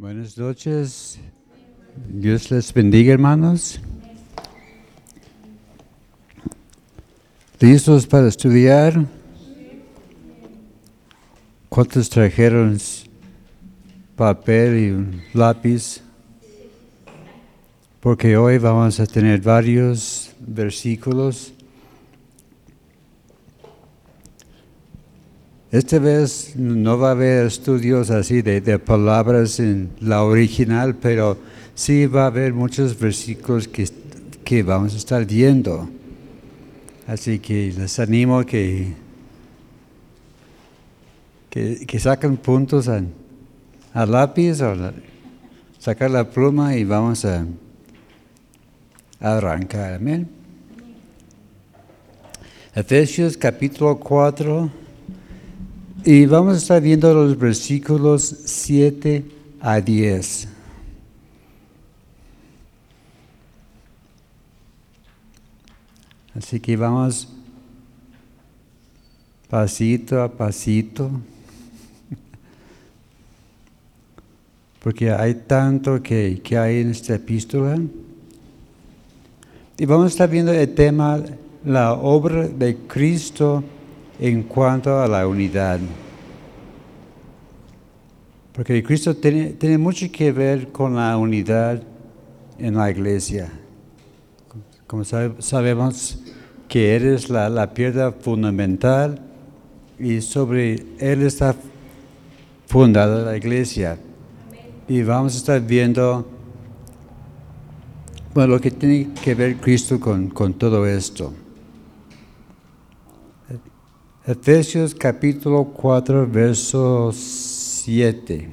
Buenas noches. Dios les bendiga, hermanos. ¿Listos para estudiar? ¿Cuántos trajeron papel y un lápiz? Porque hoy vamos a tener varios versículos. Esta vez no va a haber estudios así de, palabras en la original, pero sí va a haber muchos versículos que, que vamos a estar viendo. Así que les animo que, que, que saquen puntos al lápiz o la, sacar la pluma y vamos a, a arrancar. Amén. Efesios capítulo 4. Y vamos a estar viendo los versículos 7 a 10. Así que vamos pasito a pasito, porque hay tanto que, que hay en esta epístola. Y vamos a estar viendo el tema, la obra de Cristo en cuanto a la unidad. Porque Cristo tiene, mucho que ver con la unidad en la iglesia. Como sabe, sabemos que Él es la, la piedra fundamental y sobre Él está fundada la iglesia. Y vamos a estar viendo bueno, lo que tiene que ver Cristo con, con todo esto. Efesios capítulo 4, verso 7.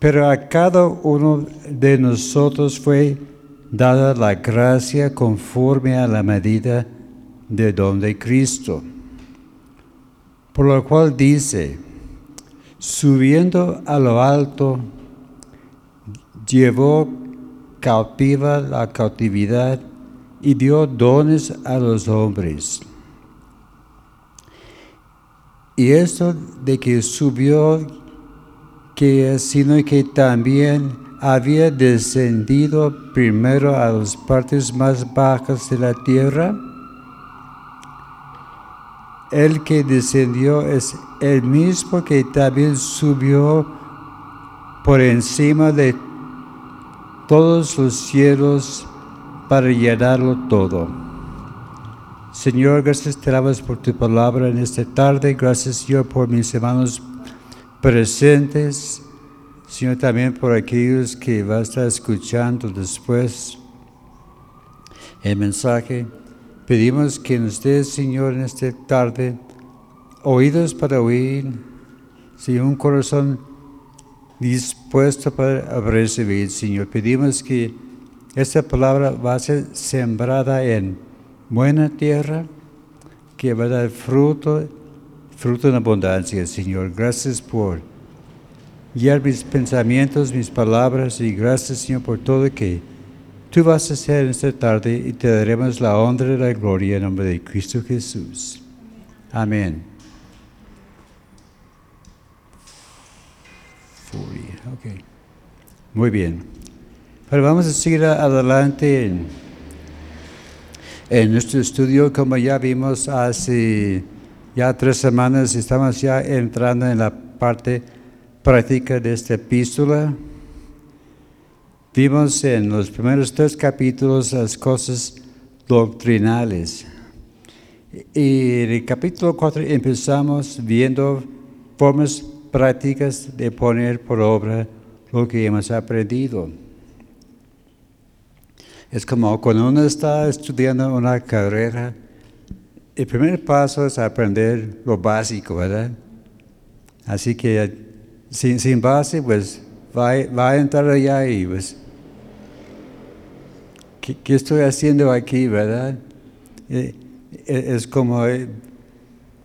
Pero a cada uno de nosotros fue dada la gracia conforme a la medida de don de Cristo. Por lo cual dice, subiendo a lo alto, llevó cautiva la cautividad y dio dones a los hombres. Y esto de que subió, que sino que también había descendido primero a las partes más bajas de la tierra. El que descendió es el mismo que también subió por encima de todos los cielos para llenarlo todo. Señor, gracias te damos por tu palabra en esta tarde. Gracias, Señor, por mis hermanos presentes. Señor, también por aquellos que van a estar escuchando después el mensaje. Pedimos que nos des, Señor, en esta tarde oídos para oír, Señor, un corazón dispuesto para recibir, Señor. Pedimos que esta palabra va a ser sembrada en buena tierra, que va a dar fruto, fruto en abundancia, Señor. Gracias por guiar mis pensamientos, mis palabras, y gracias, Señor, por todo que tú vas a hacer en esta tarde y te daremos la honra y la gloria en nombre de Cristo Jesús. Amén. Okay. Muy bien. Pero vamos a seguir adelante en, nuestro estudio, como ya vimos hace ya tres semanas, estamos ya entrando en la parte práctica de esta epístola. Vimos en los primeros tres capítulos las cosas doctrinales. Y en el capítulo 4 empezamos viendo formas prácticas de poner por obra lo que hemos aprendido. Es como cuando uno está estudiando una carrera, el primer paso es aprender lo básico, ¿verdad? Así que sin, sin base, pues va, va, a entrar allá y pues, ¿qué, estoy haciendo aquí, verdad? Es como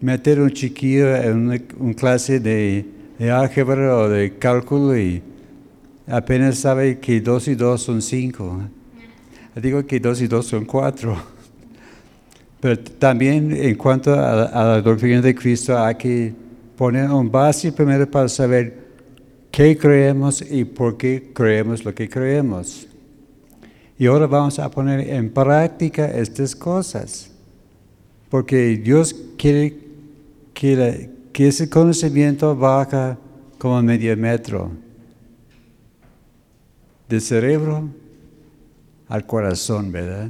meter un chiquillo en una, una clase de, de álgebra o de cálculo y apenas sabe que dos y dos son cinco. Digo que dos y dos son cuatro. Pero también en cuanto a, la doctrina de Cristo hay que poner un base primero para saber qué creemos y por qué creemos lo que creemos. Y ahora vamos a poner en práctica estas cosas. Porque Dios quiere que, que ese conocimiento baja como medio metro. Del cerebro al corazón, ¿verdad?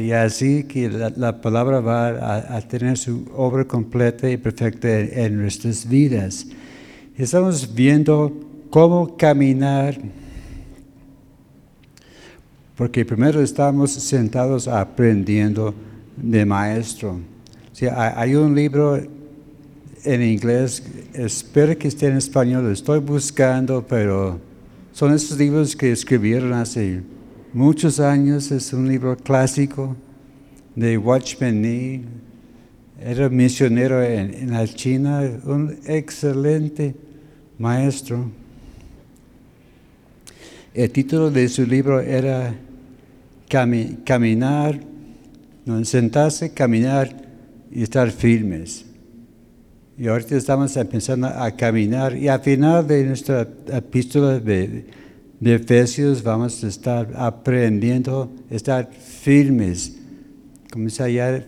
Y así que la, palabra va a, tener su obra completa y perfecta en nuestras vidas. Estamos viendo cómo caminar porque primero estamos sentados aprendiendo de maestro. hay un libro en inglés, espero que esté en español, lo estoy buscando, pero son esos libros que escribieron hace muchos años, es un libro clásico de Watchman Nee, era misionero en, en la China, un excelente maestro. El título de su libro era caminar, no, sentarse, caminar y estar firmes. Y ahorita estamos empezando a caminar y al final de nuestra epístola de, de Efesios vamos a estar aprendiendo estar firmes. Comienza allá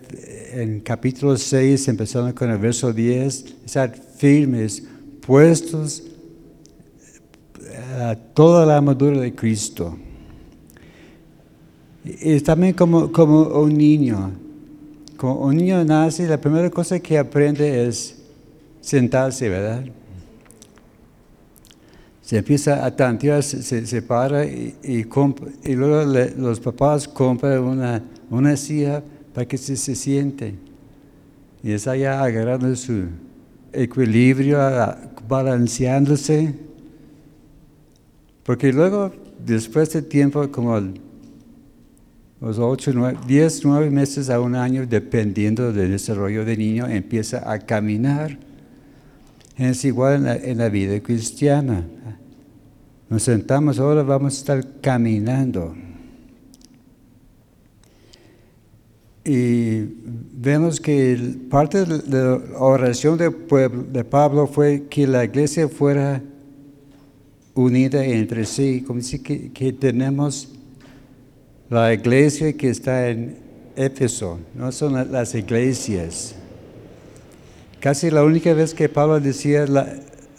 en capítulo 6, empezando con el verso 10, estar firmes, puestos a toda la armadura de Cristo. Y también como, como un niño. Como un niño nace, la primera cosa que aprende es sentarse, ¿verdad? Se empieza a tantear, se, se para y, y, luego los papás compran una, una silla para que se, se siente. Y está ya agarrando su equilibrio, balanceándose. Porque luego, después de tiempo, como los 8, 9, 10, 9 meses a un año, dependiendo del desarrollo del niño, empieza a caminar. Es igual en la, vida cristiana. Nos sentamos, ahora vamos a estar caminando. Y vemos que parte de la oración de, Pablo fue que la iglesia fuera unida entre sí, como dice que, que tenemos la iglesia que está en Éfeso, no son las iglesias. Casi la única vez que Pablo decía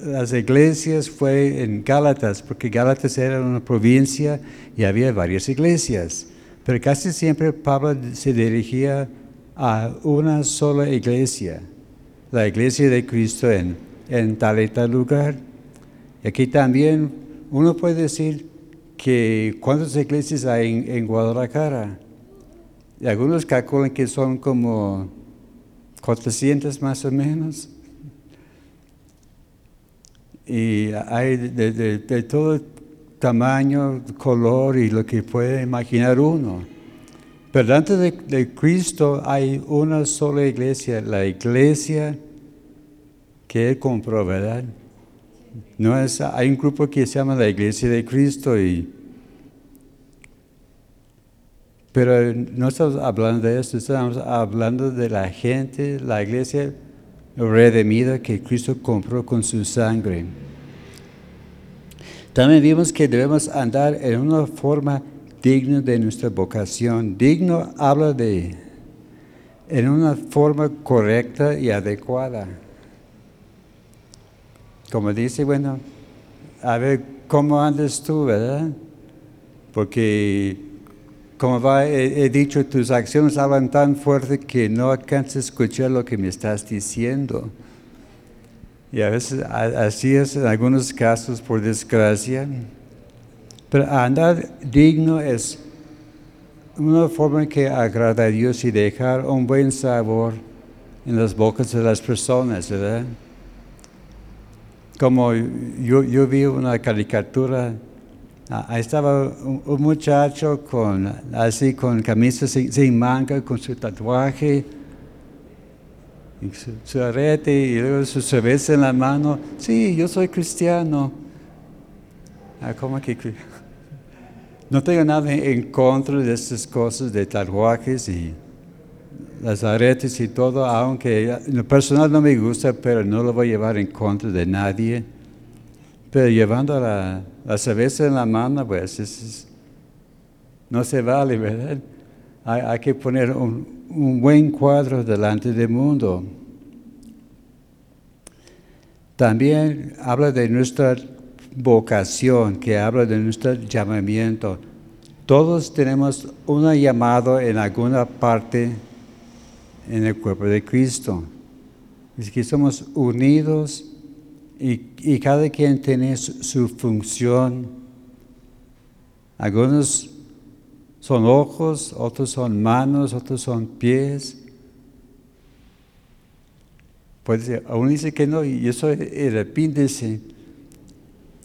las iglesias fue en Gálatas, porque Gálatas era una provincia y había varias iglesias. Pero casi siempre Pablo se dirigía a una sola iglesia, la iglesia de Cristo en, en tal y tal lugar. Y aquí también uno puede decir, que cuántas iglesias hay en, Guadalajara. Y algunos calculan que son como 400 más o menos. Y hay de, todo tamaño, color y lo que puede imaginar uno. Pero antes de, Cristo hay una sola iglesia, la iglesia que Él compró, ¿verdad? No es, hay un grupo que se llama la Iglesia de Cristo y pero no estamos hablando de eso, estamos hablando de la gente, la iglesia redimida que Cristo compró con su sangre. También vimos que debemos andar en una forma digna de nuestra vocación. Digno habla de en una forma correcta y adecuada como dice, bueno, a ver cómo andas tú, ¿verdad? Porque, como va, he, dicho, tus acciones hablan tan fuerte que no alcanzas a escuchar lo que me estás diciendo. Y a veces así es en algunos casos, por desgracia. Pero andar digno es una forma que agrada a Dios y dejar un buen sabor en las bocas de las personas, ¿verdad? como yo vi una caricatura, ahí estaba un, muchacho con, así con camisa sin, manga, con su tatuaje, y su, arete y luego su cerveza en la mano. Sí, yo soy cristiano. Ah, ¿Cómo que? No tengo nada en contra de estas cosas de tatuajes y las aretes y todo, aunque en lo personal no me gusta, pero no lo voy a llevar en contra de nadie. Pero llevando la, la cerveza en la mano, pues no se vale, ¿verdad? Hay, que poner un, un, buen cuadro delante del mundo. También habla de nuestra vocación, que habla de nuestro llamamiento. Todos tenemos un llamado en alguna parte en el cuerpo de Cristo. Es que somos unidos y, cada quien tiene su, función. Algunos son ojos, otros son manos, otros son pies. Puede ser, aún dice que no, y eso el apéndice,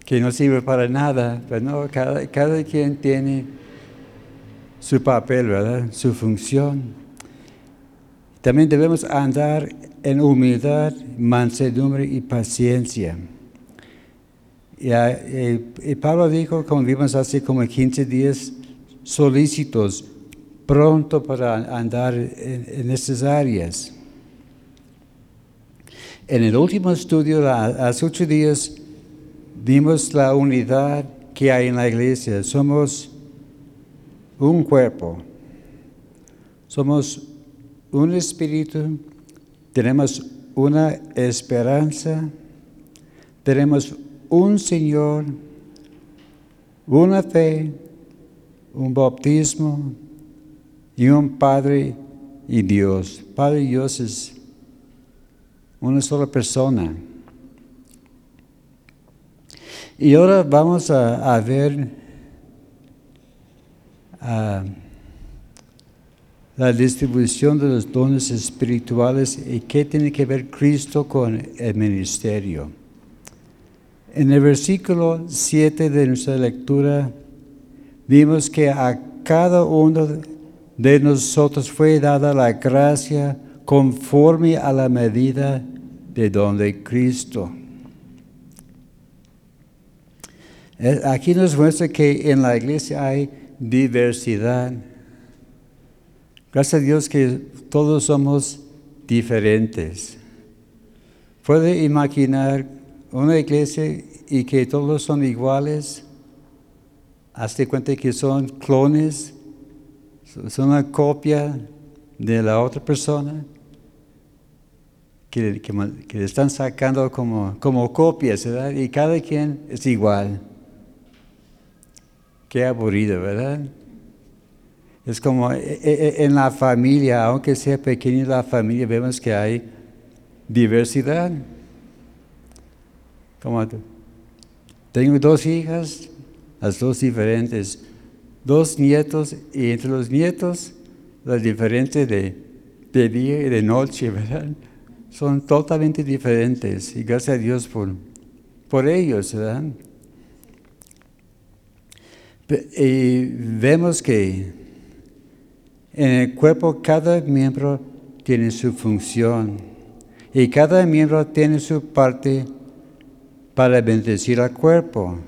que no sirve para nada, pero no, cada, cada quien tiene su papel, ¿verdad? Su función. También debemos andar en humildad, mansedumbre y paciencia. Y, eh, Pablo dijo, como vimos hace como 15 días, solícitos, pronto para andar en, en áreas. En el último estudio, hace ocho días, vimos la unidad que hay en la iglesia. Somos un cuerpo. Somos un espíritu, tenemos una esperanza, tenemos un Señor, una fe, un bautismo y un Padre y Dios. Padre y Dios es una sola persona. Y ahora vamos a, ver la distribución de los dones espirituales y qué tiene que ver Cristo con el ministerio. En el versículo 7 de nuestra lectura vimos que a cada uno de nosotros fue dada la gracia conforme a la medida de don de Cristo. Eh, aquí nos muestra que en la iglesia hay diversidad Gracias a Dios que todos somos diferentes. ¿Puede imaginar una iglesia y que todos son iguales? Hazte cuenta que son clones, son una copia de la otra persona, que, le están sacando como, como copias, ¿verdad? Y cada quien es igual. Qué aburrido, ¿verdad? Es como eh, eh, eh, en la familia, aunque sea pequeña la familia, vemos que hay diversidad. Como tengo dos hijas, las dos diferentes, dos nietos, y entre los nietos, las diferentes de, de día y de noche, ¿verdad? Son totalmente diferentes, y gracias a Dios por, por ellos, ¿verdad? Y vemos que en el cuerpo cada miembro tiene su función y cada miembro tiene su parte para bendecir al cuerpo.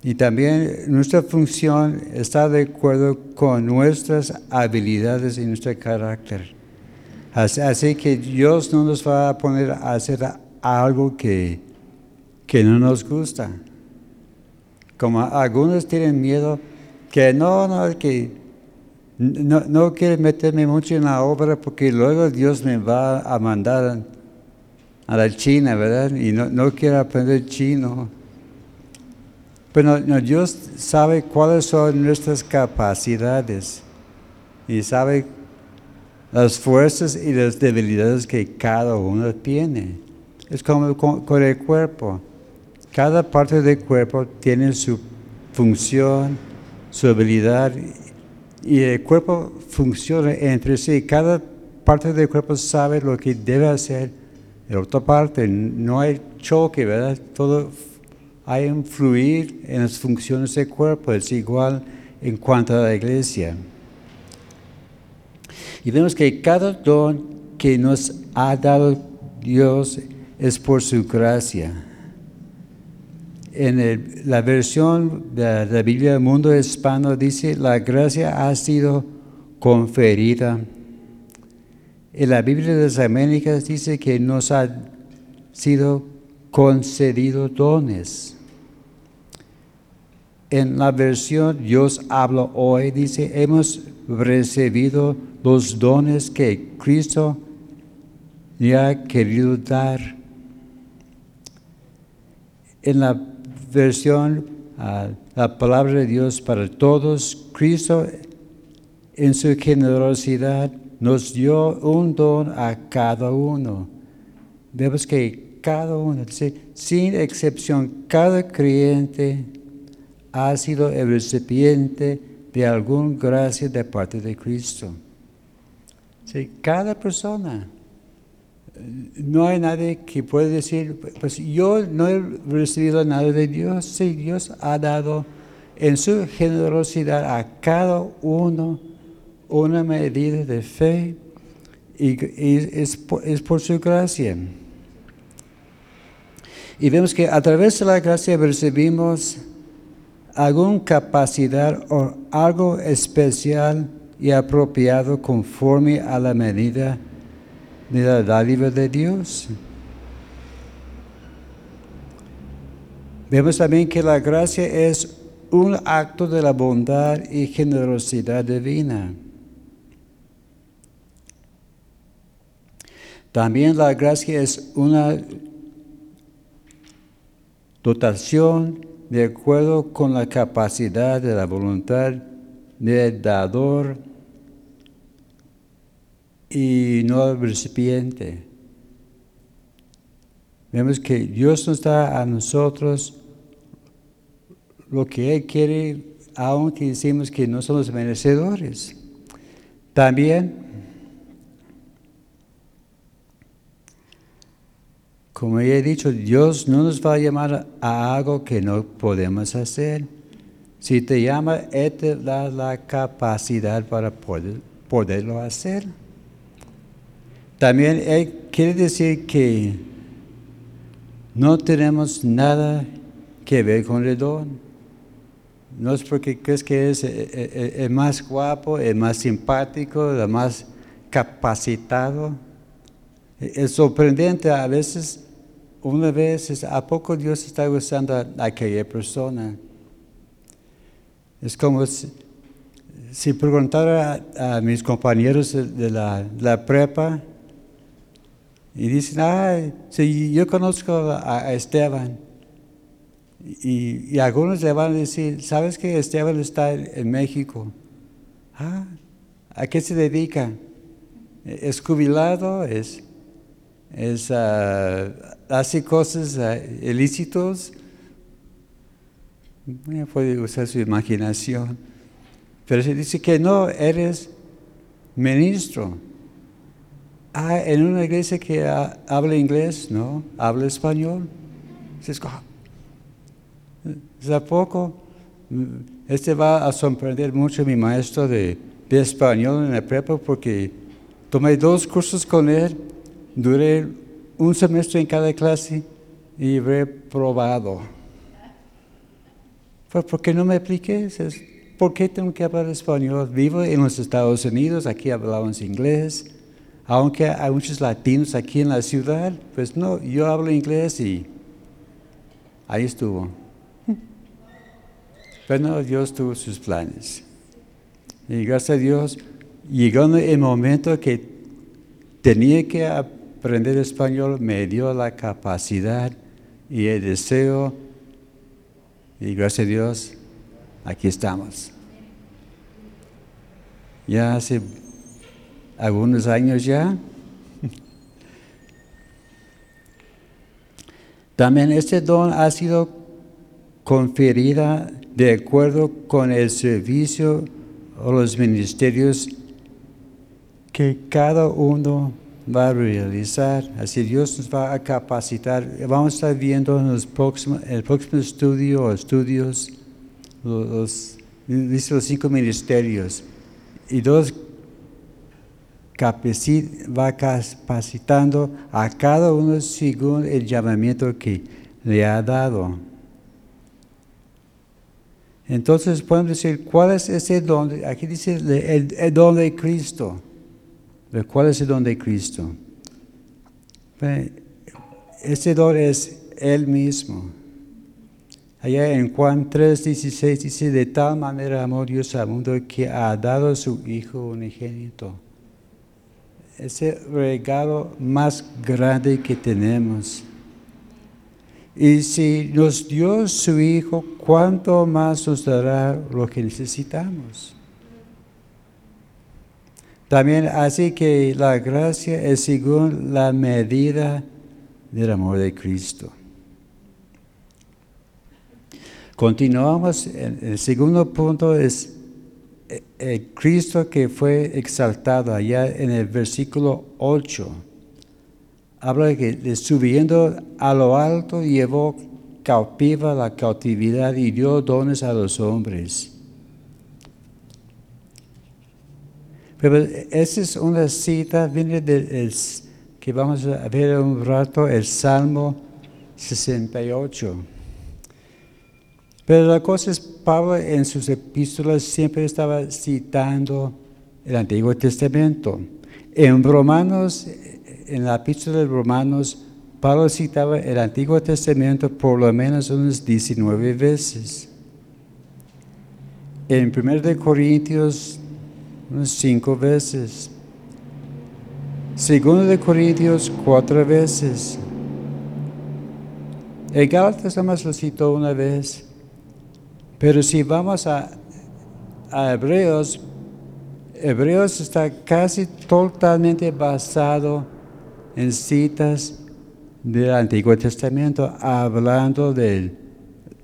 Y también nuestra función está de acuerdo con nuestras habilidades y nuestro carácter. Así que Dios no nos va a poner a hacer algo que, que no nos gusta. Como algunos tienen miedo que no, no, que no, no quiero meterme mucho en la obra porque luego Dios me va a mandar a la China, ¿verdad? Y no, no quiero aprender chino. Pero Dios sabe cuáles son nuestras capacidades y sabe las fuerzas y las debilidades que cada uno tiene. Es como con el cuerpo. Cada parte del cuerpo tiene su función, su habilidad y el cuerpo funciona entre sí. Cada parte del cuerpo sabe lo que debe hacer. La otra parte, no hay choque, ¿verdad? Todo hay un fluir en las funciones del cuerpo. Es igual en cuanto a la iglesia. Y vemos que cada don que nos ha dado Dios es por su gracia en la versión de la Biblia del mundo hispano dice, la gracia ha sido conferida. En la Biblia de las Américas dice que nos ha sido concedido dones. En la versión Dios habla hoy, dice, hemos recibido los dones que Cristo le ha querido dar. En la versión, ah, la palabra de Dios para todos, Cristo en su generosidad nos dio un don a cada uno. Vemos que cada uno, sin excepción, cada creyente ha sido el recipiente de alguna gracia de parte de Cristo. Cada persona. No hay nadie que pueda decir, pues yo no he recibido nada de Dios. Sí, Dios ha dado en su generosidad a cada uno una medida de fe y, es, por, su gracia. Y vemos que a través de la gracia recibimos alguna capacidad o algo especial y apropiado conforme a la medida de la dádiva de Dios. Vemos también que la gracia es un acto de la bondad y generosidad divina. También la gracia es una dotación de acuerdo con la capacidad de la voluntad del dador y no el recipiente. Vemos que Dios nos da a nosotros lo que Él quiere, aunque decimos que no somos merecedores. También Como ya he dicho, Dios no nos va a llamar a algo que no podemos hacer. Si te llama, Él te da la capacidad para poder, poderlo hacer. También quiere decir que no tenemos nada que ver con el don. No es porque crees que es el, más guapo, el más simpático, el más capacitado. Es sorprendente a veces una vez, ¿a poco Dios está usando a aquella persona? Es como si, preguntara a, mis compañeros de la, prepa y dicen, ah, sí, yo conozco a, Esteban. Y, algunos le van a decir, ¿sabes que Esteban está en México? Ah, ¿a qué se dedica? ¿Es jubilado? ¿Es, es uh, hace cosas uh, ilícitos, puede usar su imaginación. Pero se dice que no, eres ministro. Ah, en una iglesia que habla inglés, no, habla español. ¿Es a poco? Este va a sorprender mucho a mi maestro de, español en la prepa porque tomé dos cursos con él Duré un semestre en cada clase y reprobado. Fue porque no me apliqué. ¿Por qué tengo que hablar español? Vivo en los Estados Unidos, aquí hablamos inglés. Aunque hay muchos latinos aquí en la ciudad, pues no, yo hablo inglés y ahí estuvo. Pero no, Dios tuvo sus planes. Y gracias a Dios, llegó el momento que tenía que aprender español me dio la capacidad y el deseo y gracias a Dios aquí estamos. Ya hace algunos años ya. También este don ha sido conferida de acuerdo con el servicio o los ministerios que cada uno va a realizar, así Dios nos va a capacitar. Vamos a estar viendo en el próximo estudio o estudios los, los cinco ministerios y dos va capacitando a cada uno según el llamamiento que le ha dado. Entonces podemos decir, ¿cuál es ese don? Aquí dice el, el don de Cristo. ¿Cuál es el don de Cristo? Ese don es Él mismo. Allá en Juan 3, 16 dice, de tal manera amó Dios al mundo que ha dado a su Hijo unigénito. Ese regalo más grande que tenemos. Y si nos dio su Hijo, ¿cuánto más nos dará lo que necesitamos? También así que la gracia es según la medida del amor de Cristo. Continuamos, el segundo punto es el eh, eh, Cristo que fue exaltado allá en el versículo 8. Habla de que subiendo a lo alto llevó cautiva la cautividad y dio dones a los hombres. Pero esa es una cita, viene del que vamos a ver un rato, el Salmo 68. Pero la cosa es, Pablo en sus epístolas siempre estaba citando el Antiguo Testamento. En Romanos, en la epístola de Romanos, Pablo citaba el Antiguo Testamento por lo menos unas 19 veces. En 1 Corintios, unas 5 veces. Segundo de Corintios, cuatro veces. El Gálatas más lo citó una vez. Pero si vamos a, Hebreos, Hebreos está casi totalmente basado en citas del Antiguo Testamento, hablando de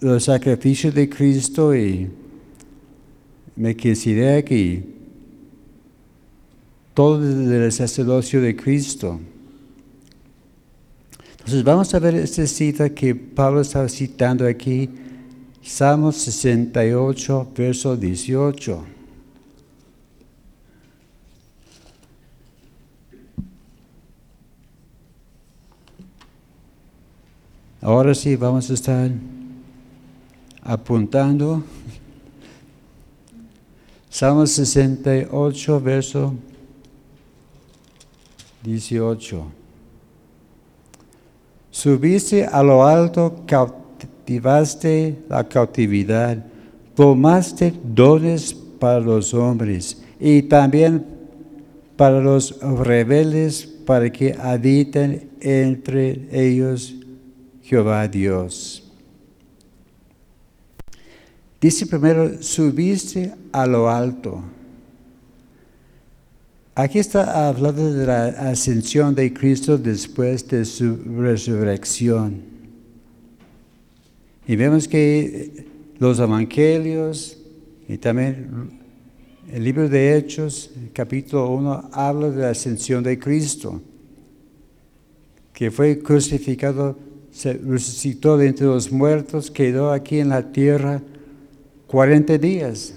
los sacrificios de Cristo y Melquisedec y todo el sacerdocio de Cristo. Entonces vamos a ver esta cita que Pablo está citando aquí Salmo 68, verso 18. Ahora sí vamos a estar apuntando. Salmo 68, verso 18. Subiste a lo alto activaste la cautividad, tomaste dones para los hombres y también para los rebeldes, para que habiten entre ellos Jehová Dios. Dice primero, subiste a lo alto. Aquí está hablando de la ascensión de Cristo después de su resurrección. Y vemos que los evangelios y también el libro de Hechos, capítulo 1, habla de la ascensión de Cristo, que fue crucificado, se resucitó de entre los muertos, quedó aquí en la tierra 40 días.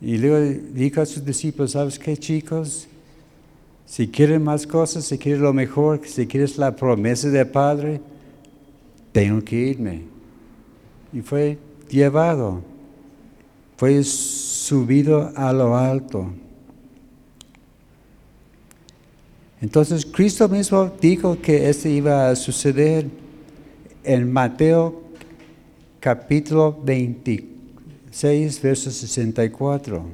Y luego dijo a sus discípulos, ¿sabes qué chicos? Si quieren más cosas, si quieren lo mejor, si quieres la promesa del Padre, tengo que irme. Y fue llevado, fue subido a lo alto. Entonces Cristo mismo dijo que esto iba a suceder en Mateo capítulo 26, verso 64.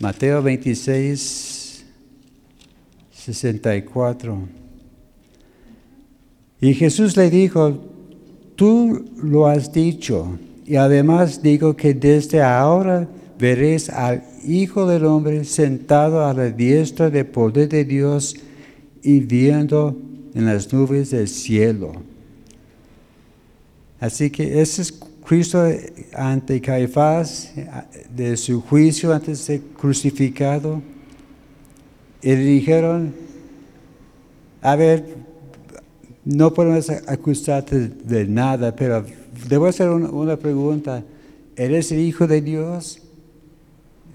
Mateo 26, 64. Y Jesús le dijo, tú lo has dicho, y además digo que desde ahora veréis al Hijo del Hombre sentado a la diestra de poder de Dios y viendo en las nubes del cielo. Así que ese es Cristo ante Caifás, de su juicio antes de ser crucificado. Y le dijeron, a ver, no podemos acusarte de nada, pero debo hacer una, pregunta. ¿Eres el Hijo de Dios?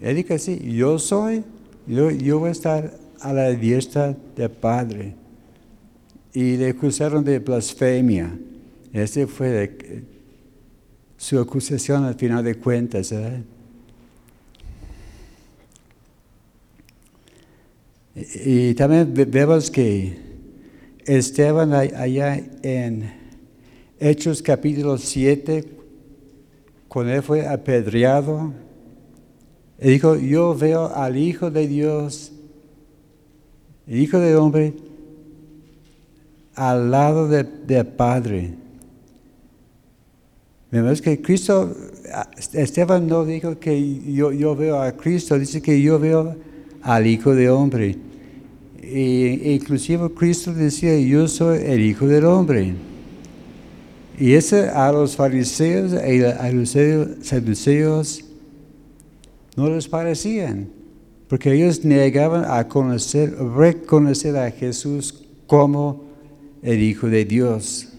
Él dijo, sí, yo soy, yo, yo voy a estar a la diestra del Padre. y le acusaron de blasfemia. Ese fue su acusación al final de cuentas. ¿verdad? Y, también ve- vemos que Esteban allá en Hechos capítulo 7, cuando él fue apedreado, él dijo, yo veo al Hijo de Dios, Hijo del Hombre, al lado de- del Padre. Vemos que Cristo, Esteban no dijo que yo, yo veo a Cristo, dice que yo veo al Hijo del Hombre. Y, inclusive Cristo decía, yo soy el Hijo del Hombre. Y eso a los fariseos y a los saduceos no les parecían, porque ellos negaban a conocer, reconocer a Jesús como el Hijo de Dios.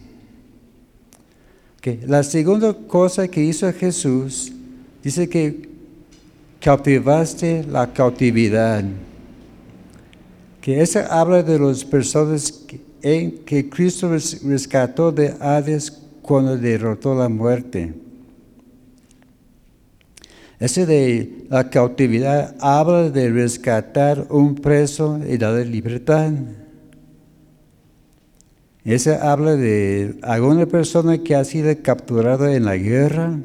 Ok, La segunda cosa que hizo Jesús, dice que cautivaste la cautividad. Que eso habla de las personas que, en que Cristo res- rescató de Hades cuando derrotó la muerte. Ese de la cautividad habla de rescatar un preso y darle libertad. Ese habla de alguna persona que ha sido capturada en la guerra.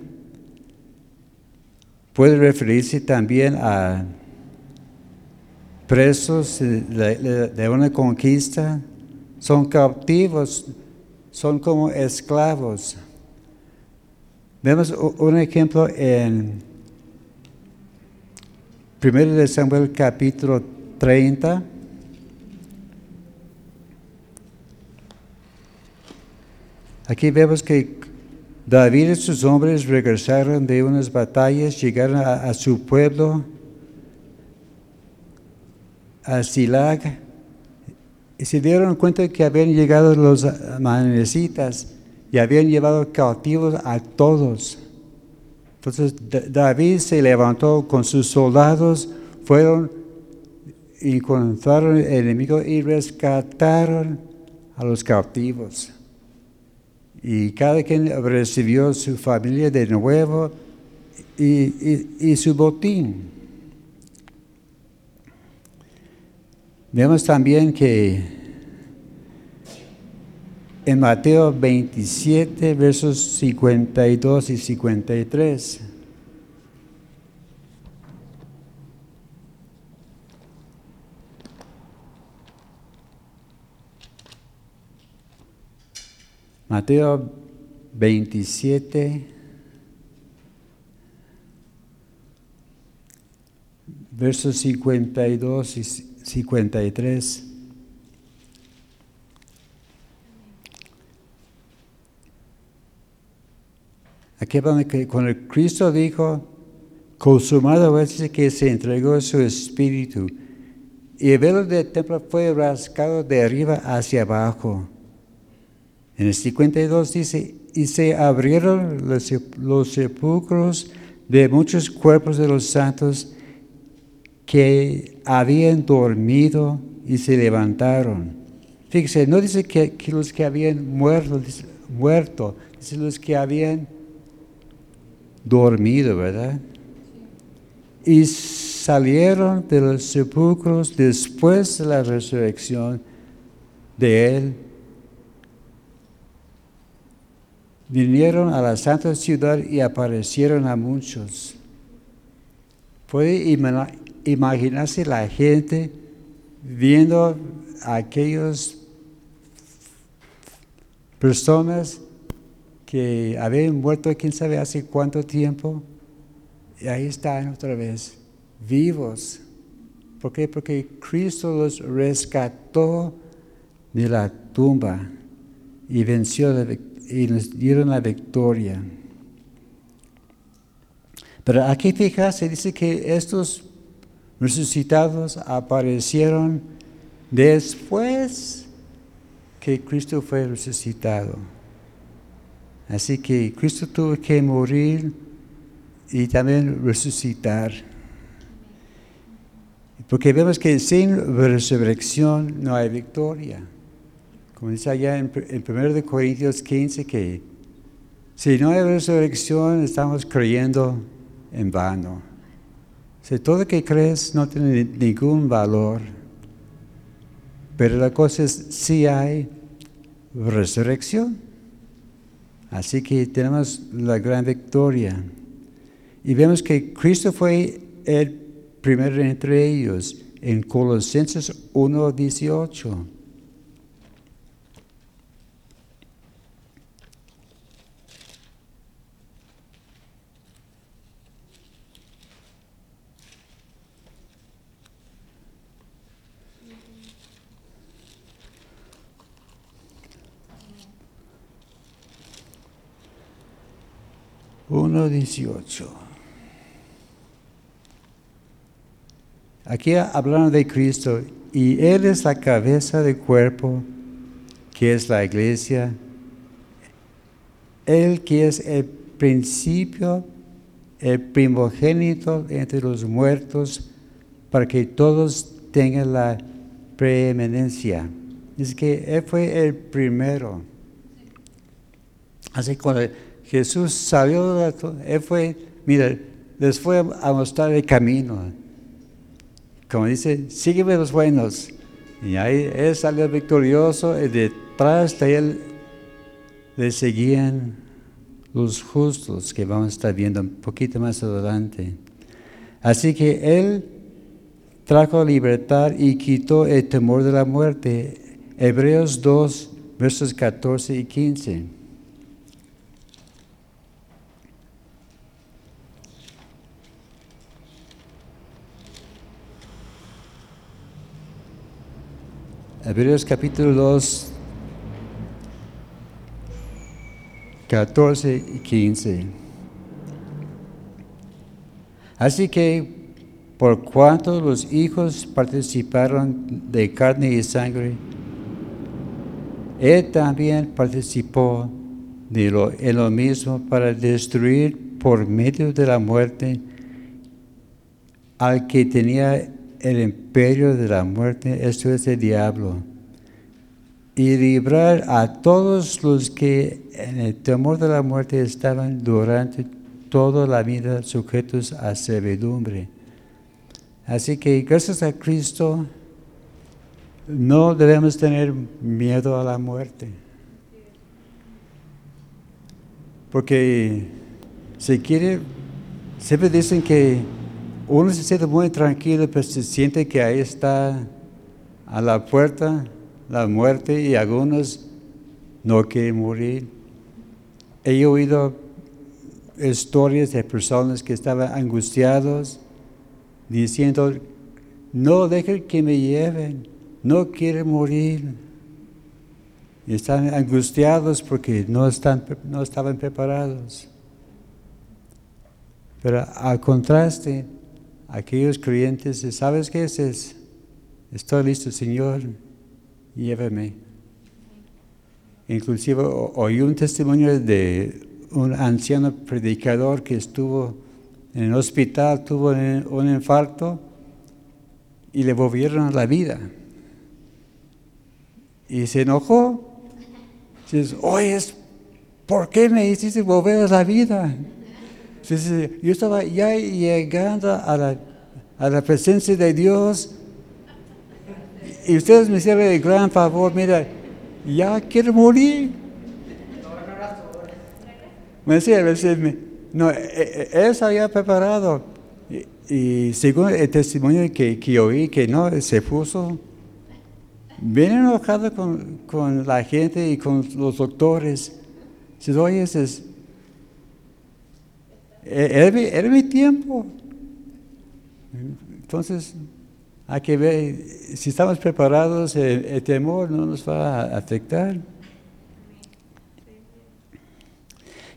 Puede referirse también a presos de, una conquista. Son cautivos, son como esclavos. Vemos un ejemplo en 1 de Samuel capítulo 30. Aquí vemos que David y sus hombres regresaron de unas batallas, llegaron a su pueblo, a Silag, y se dieron cuenta que habían llegado los amanecitas y habían llevado cautivos a todos. Entonces Da- David se levantó con sus soldados, fueron y encontraron el enemigo y rescataron a los cautivos. Y cada quien recibió su familia de nuevo y- y su botín. Vemos también que en Mateo 27, versos 52 y 53, Mateo 27, versos 52 y 53. Aquí que cuando Cristo dijo, consumado es que se entregó su espíritu, y el velo del templo fue rascado de arriba hacia abajo. En el 52 dice, y se abrieron los, los sepulcros de muchos cuerpos de los santos que habían dormido y se levantaron. Fíjese, no dice que, los que habían muerto, dice, muerto, dice los que habían dormido, ¿verdad? Y salieron de los sepulcros después de la resurrección de él. Vinieron a la santa ciudad y aparecieron a muchos. Puede imaginarse la gente viendo a aquellas personas que habían muerto quién sabe hace cuánto tiempo y ahí están otra vez, vivos. ¿Por qué? Porque Cristo los rescató de la tumba y venció y nos dieron la victoria. Pero aquí fíjate, dice que estos resucitados aparecieron después que Cristo fue resucitado. Así que Cristo tuvo que morir y también resucitar. Porque vemos que sin resurrección no hay victoria. como dice allá en, en 1 Corintios 15, que si no hay resurrección estamos creyendo en vano. Si todo lo que crees no tiene ningún valor, pero la cosa es si hay resurrección. Así que tenemos la gran victoria. Y vemos que Cristo fue el primero entre ellos en Colosenses 1.18. Uno dieciocho. Aquí hablando de Cristo y Él es la cabeza del cuerpo, que es la iglesia. Él que es el principio, el primogénito entre los muertos, para que todos tengan la preeminencia. Es que Él fue el primero. Así cuando Jesús salió, Él fue, mira, les fue a mostrar el camino como dice, sígueme los buenos. Y ahí él salió victorioso y detrás de él le seguían los justos que vamos a estar viendo un poquito más adelante. Así que él trajo libertad y quitó el temor de la muerte. Hebreos 2, versos 14 y 15. Hebreos capítulo 2, 14 y 15. Así que, por cuanto los hijos participaron de carne y sangre, Él también participó de lo, en lo mismo para destruir por medio de la muerte al que tenía el imperio de la muerte, esto es el diablo, y librar a todos los que en el temor de la muerte estaban durante toda la vida sujetos a servidumbre. Así que gracias a Cristo no debemos tener miedo a la muerte. Porque si quiere, siempre dicen que uno se siente muy tranquilo, pero se siente que ahí está a la puerta la muerte y algunos no quieren morir. He oído historias de personas que estaban angustiados diciendo, no dejen que me lleven, no quieren morir. Y están angustiados porque no, están, no estaban preparados. Pero al contraste, aquellos creyentes, ¿sabes qué es? Estoy listo, Señor, lléveme. Inclusive oí un testimonio de un anciano predicador que estuvo en el hospital, tuvo un infarto y le volvieron a la vida. Y se enojó. Dice, oye, ¿por qué me hiciste volver a la vida? Yo estaba ya llegando a la, a la presencia de Dios y ustedes me hicieron el gran favor, mira, ya quiero morir. Me decía, me no, e, e, él se había preparado. Y, según el testimonio que, que, oí, que no, se puso bien enojado con, con la gente y con los doctores. Dice, oye, es, era, mi tiempo. Entonces, hay que ver, si estamos preparados, el, temor no nos va a afectar.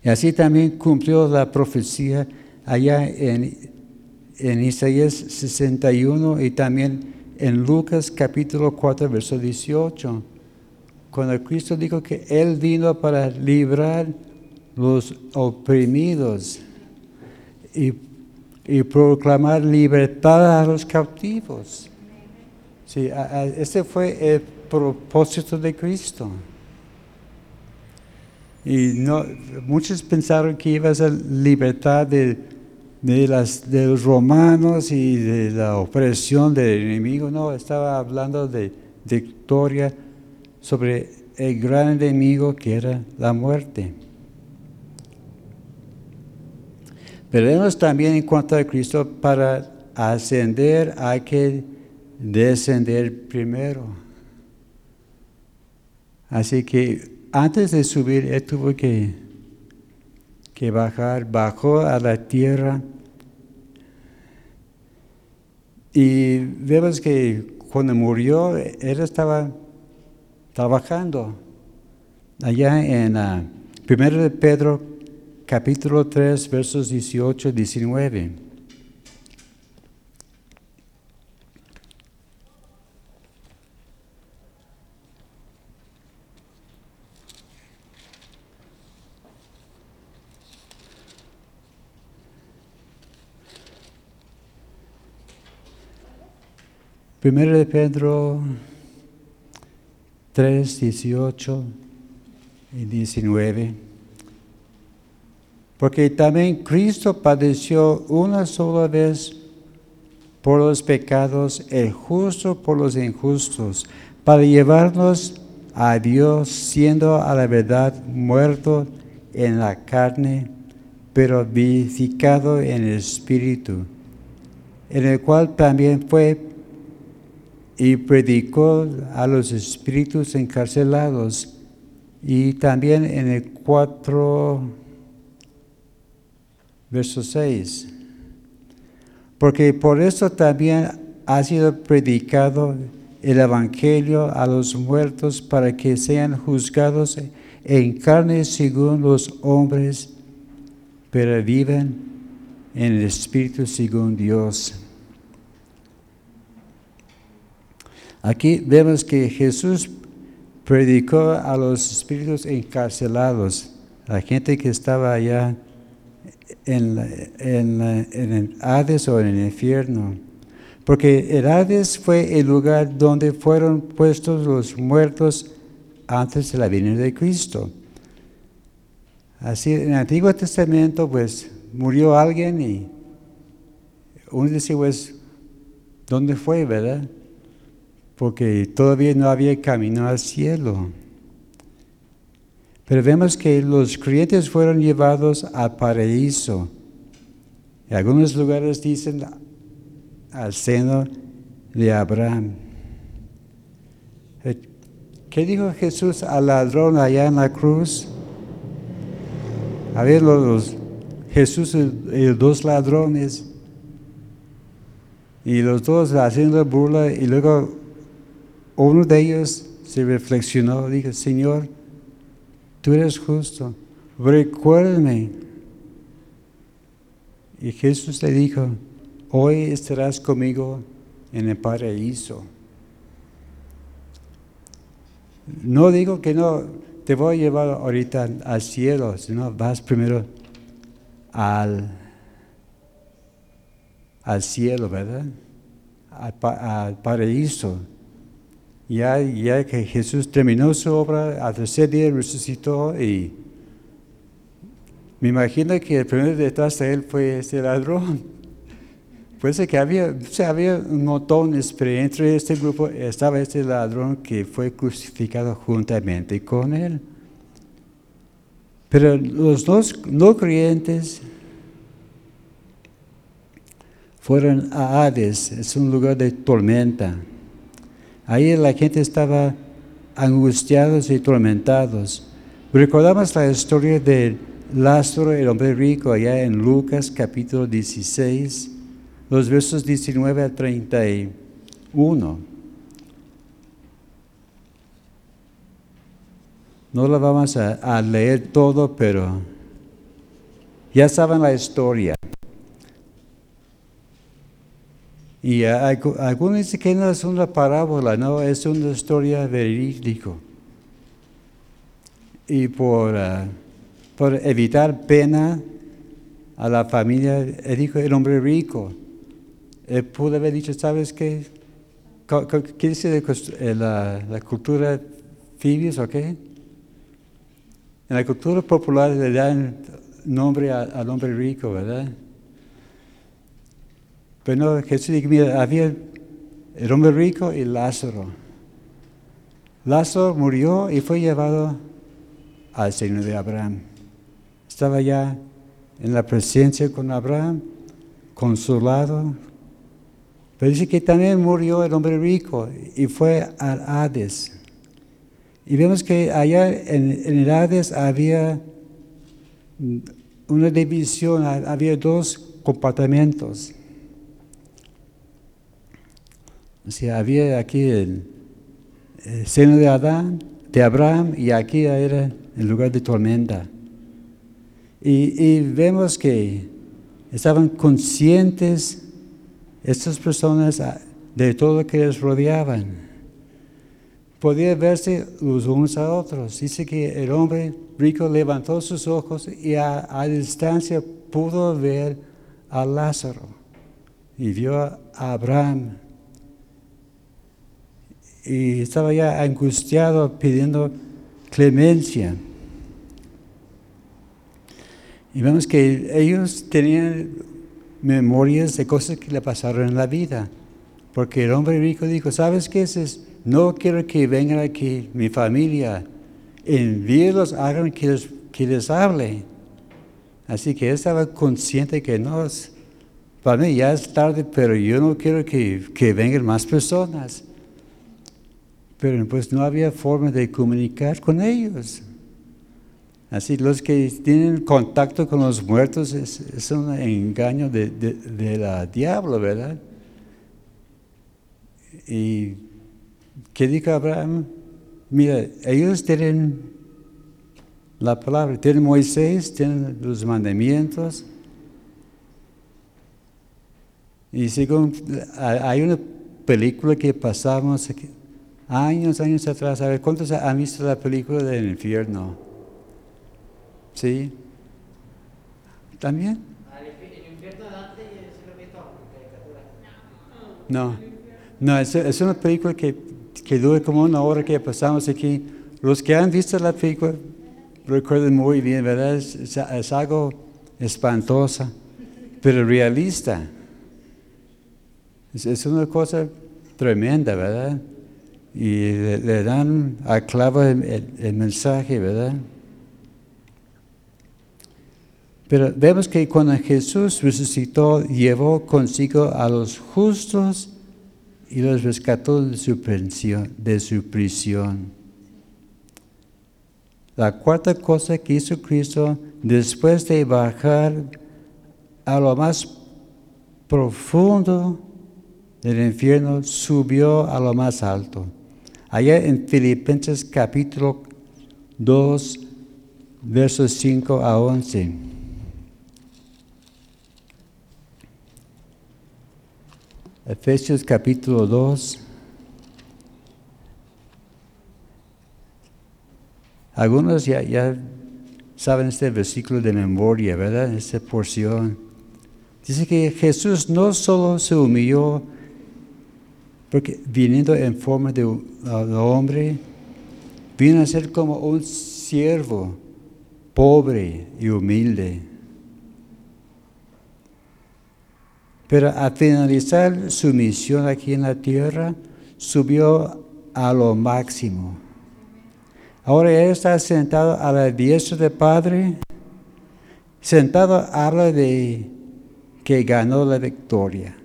Y así también cumplió la profecía allá en, en Isaías 61 y también en Lucas capítulo 4, verso 18, cuando Cristo dijo que Él vino para librar los oprimidos y, proclamar libertad a los cautivos. Sí, ese fue el propósito de Cristo. Y no, muchos pensaron que iba a ser libertad de, de, las, de los romanos y de la opresión del enemigo. No, estaba hablando de victoria sobre el gran enemigo que era la muerte. Pero también en cuanto a Cristo, para ascender hay que descender primero. Así que antes de subir, Él tuvo que, que bajar, bajó a la tierra. Y vemos que cuando murió, Él estaba trabajando. Allá en uh, 1 de Pedro, capítulo 3, versos 18 y 19. Primero de Pedro 3, 18 y 19. Porque también Cristo padeció una sola vez por los pecados, el justo por los injustos, para llevarnos a Dios, siendo a la verdad muerto en la carne, pero vivificado en el Espíritu, en el cual también fue y predicó a los espíritus encarcelados. Y también en el 4, verso 6. Porque por eso también ha sido predicado el Evangelio a los muertos para que sean juzgados en carne según los hombres, pero viven en el Espíritu según Dios. Aquí vemos que Jesús predicó a los espíritus encarcelados, la gente que estaba allá en, en, en, el Hades o en el infierno. Porque el Hades fue el lugar donde fueron puestos los muertos antes de la venida de Cristo. Así, en el Antiguo Testamento, pues murió alguien y uno dice, pues, ¿dónde fue, verdad? porque todavía no había camino al cielo. Pero vemos que los creyentes fueron llevados al paraíso. En algunos lugares dicen al seno de Abraham. ¿Qué dijo Jesús al ladrón allá en la cruz? A ver, los, Jesús y los dos ladrones, y los dos haciendo burla, y luego uno de ellos se reflexionó, dijo, Señor, tú eres justo, recuérdame. Y Jesús le dijo, hoy estarás conmigo en el paraíso. No digo que no te voy a llevar ahorita al cielo, sino vas primero al, al cielo, ¿verdad? Al, al paraíso. Ya, ya, que Jesús terminó su obra, al tercer día resucitó y me imagino que el primero detrás de él fue este ladrón. Puede que había, había montones, pero entre este grupo estaba este ladrón que fue crucificado juntamente con él. Pero los dos no creyentes fueron a Hades, es un lugar de tormenta. Ahí la gente estaba angustiados y tormentados. Recordamos la historia de Lázaro, el hombre rico, allá en Lucas capítulo 16, los versos 19 a 31. No lo vamos a, a leer todo, pero ya saben la historia. Y algunos dicen que no es una parábola, no, es una historia verídica. Y por, uh, por evitar pena a la familia, él dijo el hombre rico. Él pudo haber dicho, ¿sabes qué? ¿Qué dice eh, la, cultura fibios o qué? En la cultura popular le dan nombre al hombre rico, ¿verdad? Pero no, Jesús dijo, mira, había el hombre rico y Lázaro. Lázaro murió y fue llevado al seno de Abraham. Estaba ya en la presencia con Abraham, consolado. Pero dice que también murió el hombre rico y fue al Hades. Y vemos que allá en, en el Hades había una división, ha- había dos compartimentos. Sea, había aquí el, el seno de Adán, de Abraham, y aquí era el lugar de tormenta. Y, y vemos que estaban conscientes estas personas ah, de todo lo que les rodeaban. Podía verse los unos a otros. Dice que el hombre rico levantó sus ojos y a, a distancia pudo ver a Lázaro y vio a Abraham. Y estaba ya angustiado pidiendo clemencia. Y vemos que ellos tenían memorias de cosas que le pasaron en la vida. Porque el hombre rico dijo, ¿sabes qué es? No quiero que vengan aquí mi familia. Envíelos, hagan que les, que les hable. Así que él estaba consciente que no, para mí ya es tarde, pero yo no quiero que, que vengan más personas. Pero pues no había forma de comunicar con ellos. Así, los que tienen contacto con los muertos es, es un engaño de, la diablo, ¿verdad? Y ¿qué dijo Abraham? Mira, ellos tienen la palabra, tienen Moisés, tienen los mandamientos. Y según, hay una película que pasamos aquí, años, años atrás, a ver, ¿cuántos han visto la película del infierno? ¿Sí? ¿También? El infierno de se lo caricatura. No, no, es, es una película que, que dura como una hora que pasamos aquí. Los que han visto la película recuerdan muy bien, ¿verdad? Es, algo espantosa, pero realista. Es una cosa tremenda, ¿verdad? Y le, dan a clavo el, mensaje, ¿verdad? Pero vemos que cuando Jesús resucitó, llevó consigo a los justos y los rescató de su. De su prisión. La cuarta cosa que hizo Cristo después de bajar a lo más profundo del infierno, subió a lo más alto. Allá en Filipenses capítulo 2, versos 5 a 11. Efesios capítulo 2. Algunos ya, ya saben este versículo de memoria, ¿verdad? Esta porción. Dice que Jesús no solo se humilló, porque viniendo en forma de, hombre, vino a ser como un siervo, pobre y humilde. Pero al finalizar su misión aquí en la tierra, subió a lo máximo. Ahora Él está sentado a la diestra del Padre. Sentado habla de que ganó la victoria.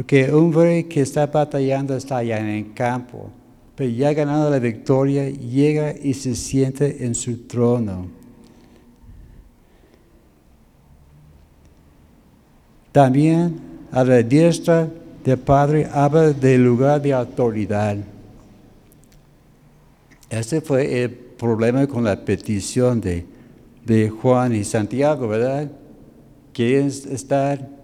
Porque un hombre que está batallando está allá en el campo. Pero ya ganado la victoria, llega y se siente en su trono. También a la diestra del Padre habla del lugar de autoridad. Ese fue el problema con la petición de, de Juan y Santiago, ¿verdad? Quieren estar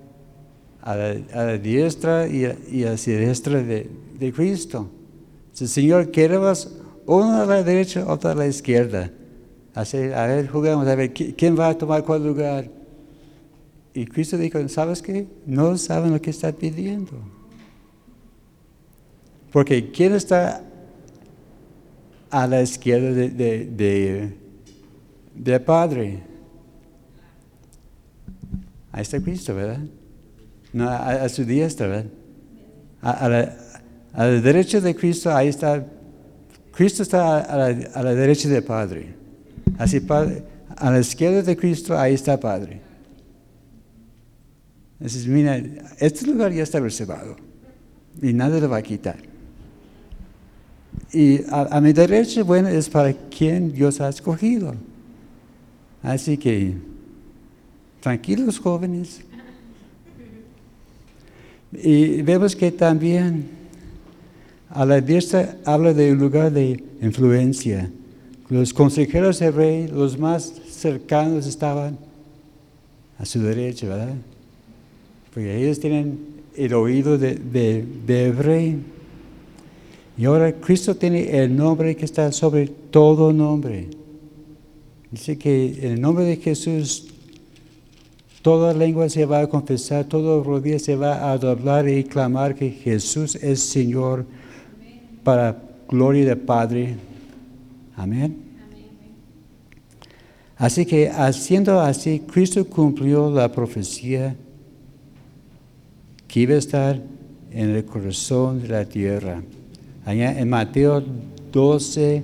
a la, a diestra y a, la siniestra de, Cristo. El Señor, queremos uno a la derecha, otro a la izquierda. A ver, jugamos, a ver, ¿qui- ¿quién va a tomar cuál lugar? Y Cristo dijo, ¿sabes qué? No saben lo que está pidiendo. Porque ¿quién está a la izquierda de, de, de Padre? Ahí está Cristo, ¿verdad? No, a, su diestra, ¿verdad? A, a la, a la derecha de Cristo, ahí está, Cristo está a la, a la derecha del Padre. Así, Padre, a la izquierda de Cristo, ahí está Padre. Entonces, mira, este lugar ya está reservado y nadie lo va a quitar. Y a, a mi derecha, bueno, es para quien Dios ha escogido. Así que, tranquilos jóvenes. Y vemos que también a la diestra habla de un lugar de influencia. Los consejeros del rey, los más cercanos estaban a su derecha, ¿verdad? Porque ellos tienen el oído de, de, del rey. Y ahora Cristo tiene el nombre que está sobre todo nombre. Dice que en el nombre de Jesús toda lengua se va a confesar, todo rodilla se va a doblar y clamar que Jesús es Señor para gloria del Padre. Amén. Así que haciendo así, Cristo cumplió la profecía que iba a estar en el corazón de la tierra. Allá en Mateo 12,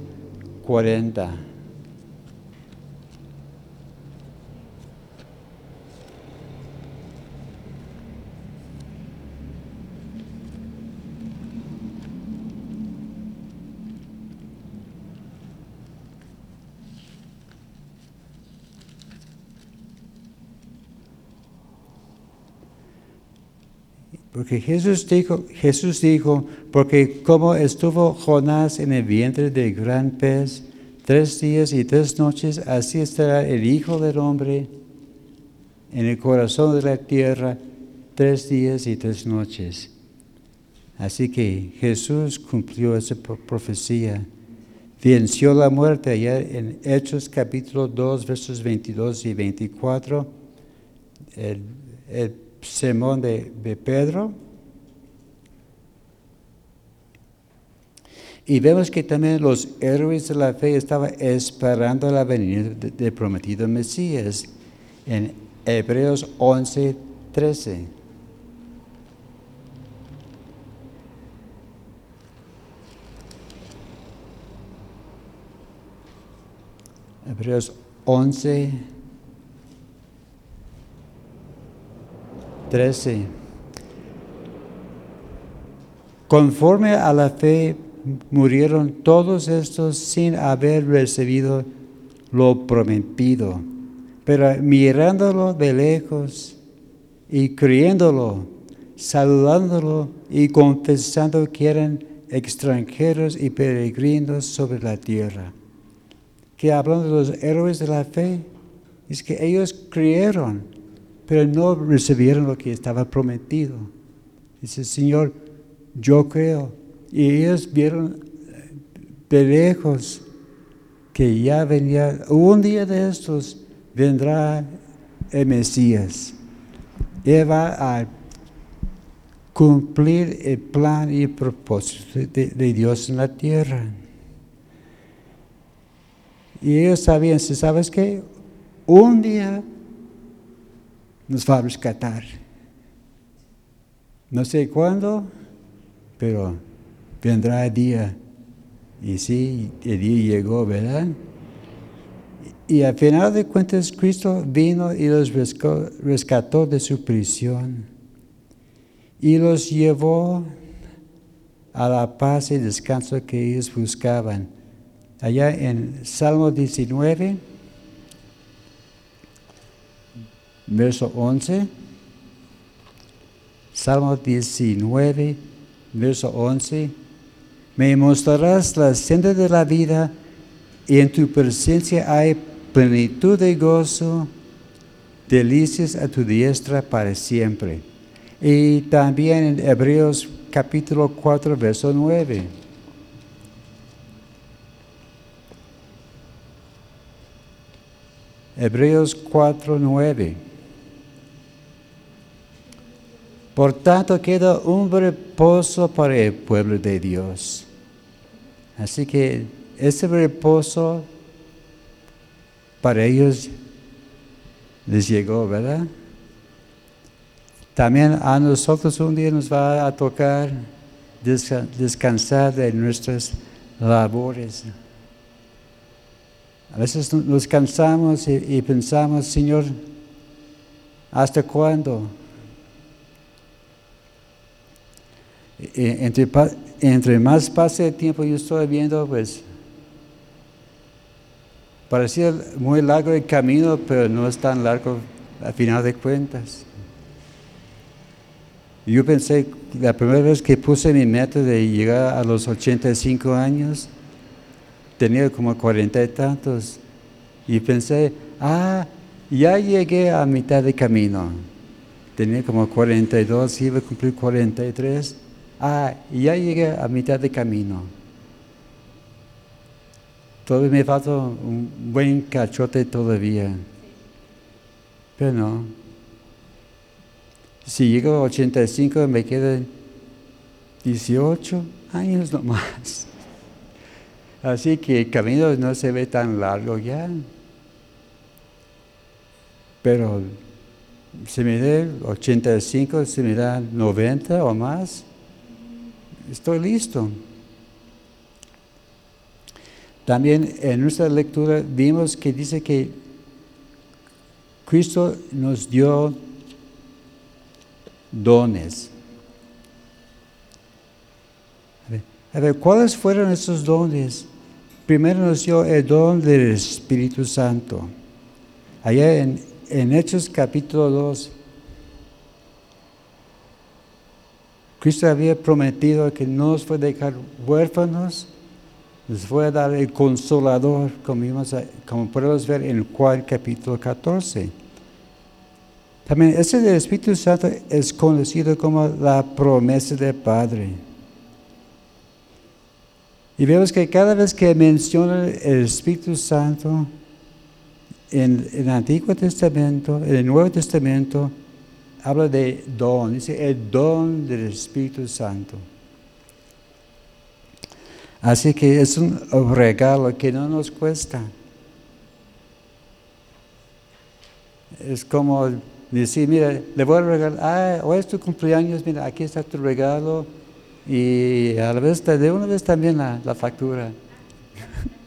40. Porque Jesús dijo, Jesús dijo, porque como estuvo Jonás en el vientre del gran pez tres días y tres noches, así estará el Hijo del Hombre en el corazón de la tierra tres días y tres noches. Así que Jesús cumplió esa profecía. Venció la muerte allá en Hechos capítulo 2, versos 22 y 24. El, sermón de, de, Pedro. Y vemos que también los héroes de la fe estaban esperando la venida del de prometido Mesías en Hebreos 11, 13. Hebreos 11, 13. Conforme a la fe murieron todos estos sin haber recibido lo prometido, pero mirándolo de lejos y creyéndolo, saludándolo y confesando que eran extranjeros y peregrinos sobre la tierra. Que hablando de los héroes de la fe, es que ellos creyeron pero no recibieron lo que estaba prometido. Dice, Señor, yo creo. Y ellos vieron de lejos que ya venía, un día de estos vendrá el Mesías. Él va a cumplir el plan y el propósito de, de Dios en la tierra. Y ellos sabían, ¿sabes qué? Un día nos va a rescatar. No sé cuándo, pero vendrá el día. Y sí, el día llegó, ¿verdad? Y al final de cuentas, Cristo vino y los rescató de su prisión y los llevó a la paz y descanso que ellos buscaban. Allá en Salmo 19, verso 11. Salmo 19, verso 11. Me mostrarás la senda de la vida y en tu presencia hay plenitud de gozo, delicias a tu diestra para siempre. Y también en Hebreos capítulo 4, verso 9. Hebreos 4, 9. Por tanto, queda un reposo para el pueblo de Dios. Así que ese reposo para ellos les llegó, ¿verdad? También a nosotros un día nos va a tocar descansar de nuestras labores. A veces nos cansamos y, pensamos, Señor, ¿hasta cuándo? Entre, entre más pase el tiempo yo estoy viendo, pues parecía muy largo el camino, pero no es tan largo a final de cuentas. Yo pensé, la primera vez que puse mi meta de llegar a los 85 años, tenía como cuarenta y tantos. Y pensé, ah, ya llegué a mitad de camino. Tenía como 42, iba a cumplir 43. Ah, ya llegué a mitad de camino. Todavía me falta un buen cachote todavía. Pero no. Si llego a 85 me quedan 18 años nomás. Así que el camino no se ve tan largo ya. Pero si me da 85, si me da 90 o más, estoy listo. También en nuestra lectura vimos que dice que Cristo nos dio dones. A ver, ¿cuáles fueron esos dones? Primero nos dio el don del Espíritu Santo. Allá en, en Hechos capítulo 2, Cristo había prometido que no nos fue a dejar huérfanos, nos fue a dar el consolador, como, podemos ver en Juan capítulo 14. También ese del Espíritu Santo es conocido como la promesa del Padre. Y vemos que cada vez que menciona el Espíritu Santo en, el Antiguo Testamento, en el Nuevo Testamento, habla de don, dice el don del Espíritu Santo. Así que es un regalo que no nos cuesta. Es como decir, mira, le voy a regalar, ah, hoy es tu cumpleaños, mira, aquí está tu regalo y a la vez de una vez también la, la factura.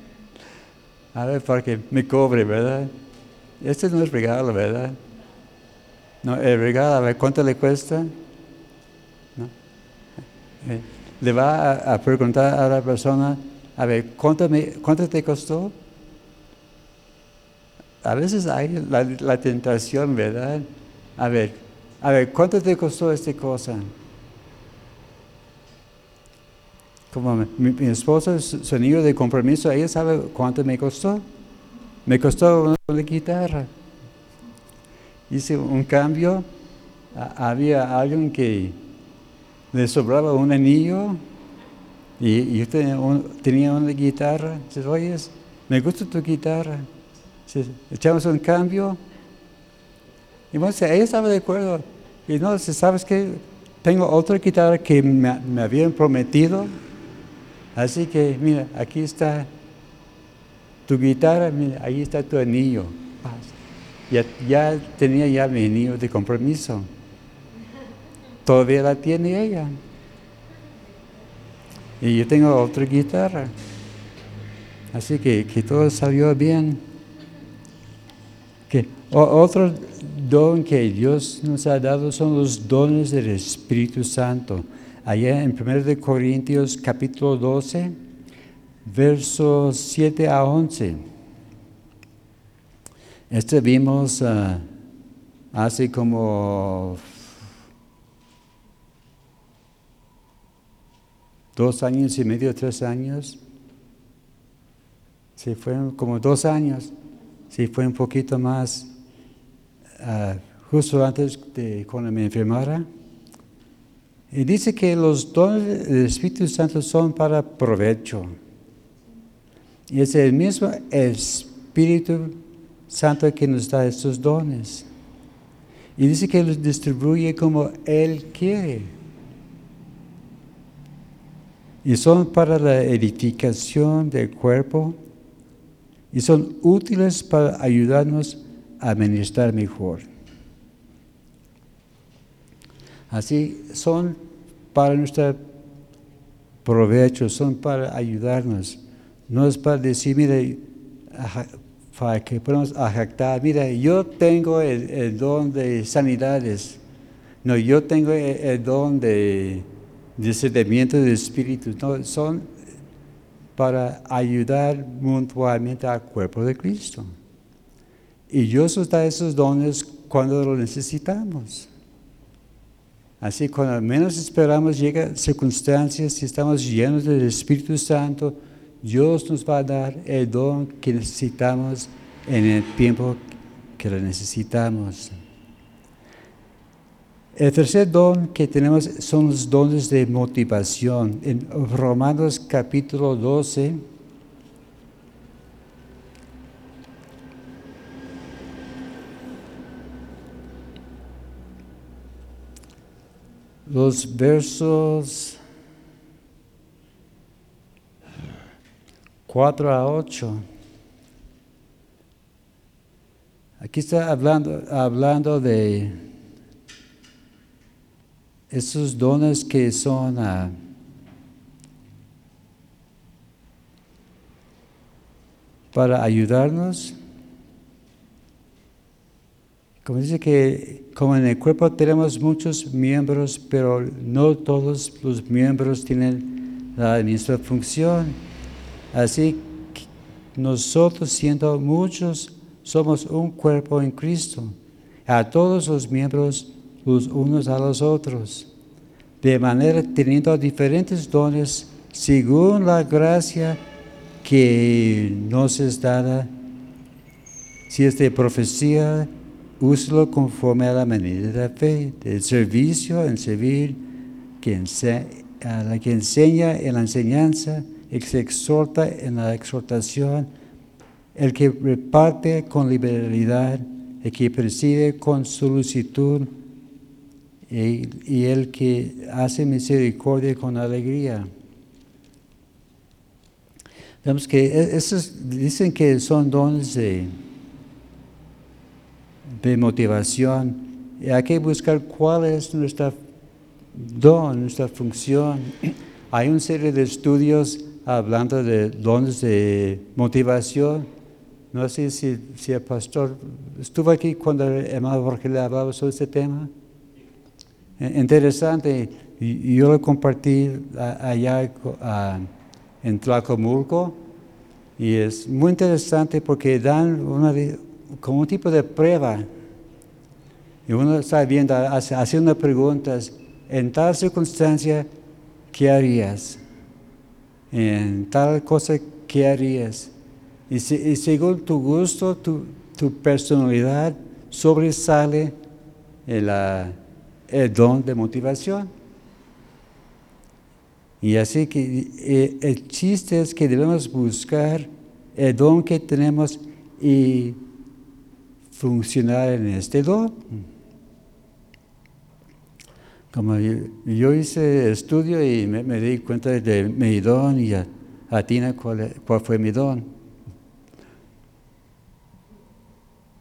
a ver, para que me cobre, ¿verdad? Este no es regalo, ¿verdad? No, el regalo, a ver, ¿cuánto le cuesta? ¿No? Eh, le va a, preguntar a la persona, a ver, ¿cuánto, me, cuánto te costó? A veces hay la, la tentación, ¿verdad? A ver, a ver, ¿cuánto te costó esta cosa? Como mi, esposa, su, niño de compromiso, ella sabe cuánto me costó. Me costó una, guitarra. Hice un cambio. había alguien que le sobraba un anillo y, yo tenía, una guitarra. Dice, oye, me gusta tu guitarra. echamos un cambio. Y bueno, ella estaba de acuerdo. Y no, ¿sabes qué? Tengo otra guitarra que me, me habían prometido Así que, mira, aquí está tu guitarra, mira, ahí está tu anillo. Ya, ya tenía ya mi anillo de compromiso. Todavía la tiene ella. Y yo tengo otra guitarra. Así que, que todo salió bien. Que, otro don que Dios nos ha dado son los dones del Espíritu Santo allá en 1 Corintios capítulo 12, versos 7 a 11. Este vimos hace como dos años y medio, tres años. Sí, fueron como dos años. Sí, fue un poquito más, uh, justo antes de cuando me enfermara. Y dice que los dones del Espíritu Santo son para provecho. Y es el mismo Espíritu Santo que nos da estos dones. Y dice que los distribuye como Él quiere. Y son para la edificación del cuerpo y son útiles para ayudarnos a administrar mejor. Así son para nuestro provecho, son para ayudarnos. No es para decir, mire, para que podamos jactar, mira, yo tengo el, don de sanidades, no, yo tengo el, don de discernimiento del espíritu, no, son para ayudar mutuamente al cuerpo de Cristo. Y Dios nos da esos dones cuando los necesitamos. Así, cuando menos esperamos, llegan circunstancias, y estamos llenos del Espíritu Santo, Dios nos va a dar el don que necesitamos en el tiempo que lo necesitamos. El tercer don que tenemos son los dones de motivación. En Romanos capítulo 12, los versos 4 a 8. Aquí está hablando, hablando de esos dones que son ah, para ayudarnos. Como dice que como en el cuerpo tenemos muchos miembros, pero no todos los miembros tienen la misma función. Así nosotros siendo muchos somos un cuerpo en Cristo, a todos los miembros los unos a los otros, de manera teniendo diferentes dones según la gracia que nos es dada. Si es de profecía, úselo conforme a la medida de la fe, del servicio en servir, a la que enseña en la enseñanza, se exhorta en la exhortación, el que reparte con liberalidad, el que preside con solicitud y, el que hace misericordia con alegría. Vemos que e, esos dicen que son dones de, motivación. Hay que buscar cuál es nuestra don, nuestra función. Hay una serie de estudios hablando de dones de motivación. No sé si, si el pastor estuvo aquí cuando hermano Jorge le hablaba sobre este tema. Eh, interesante, yo lo compartí allá en Tlacomulco y es muy interesante porque dan una, como un tipo de prueba y uno está viendo, haciendo preguntas, en tal circunstancia, ¿qué harías? En tal cosa que harías. Y, según tu gusto, tu, personalidad, sobresale el, el, don de motivación. Y así que el chiste es que debemos buscar el don que tenemos y funcionar en este don. Como yo, hice estudio y me, di cuenta de mi don y a, Tina cuál, cuál, fue mi don.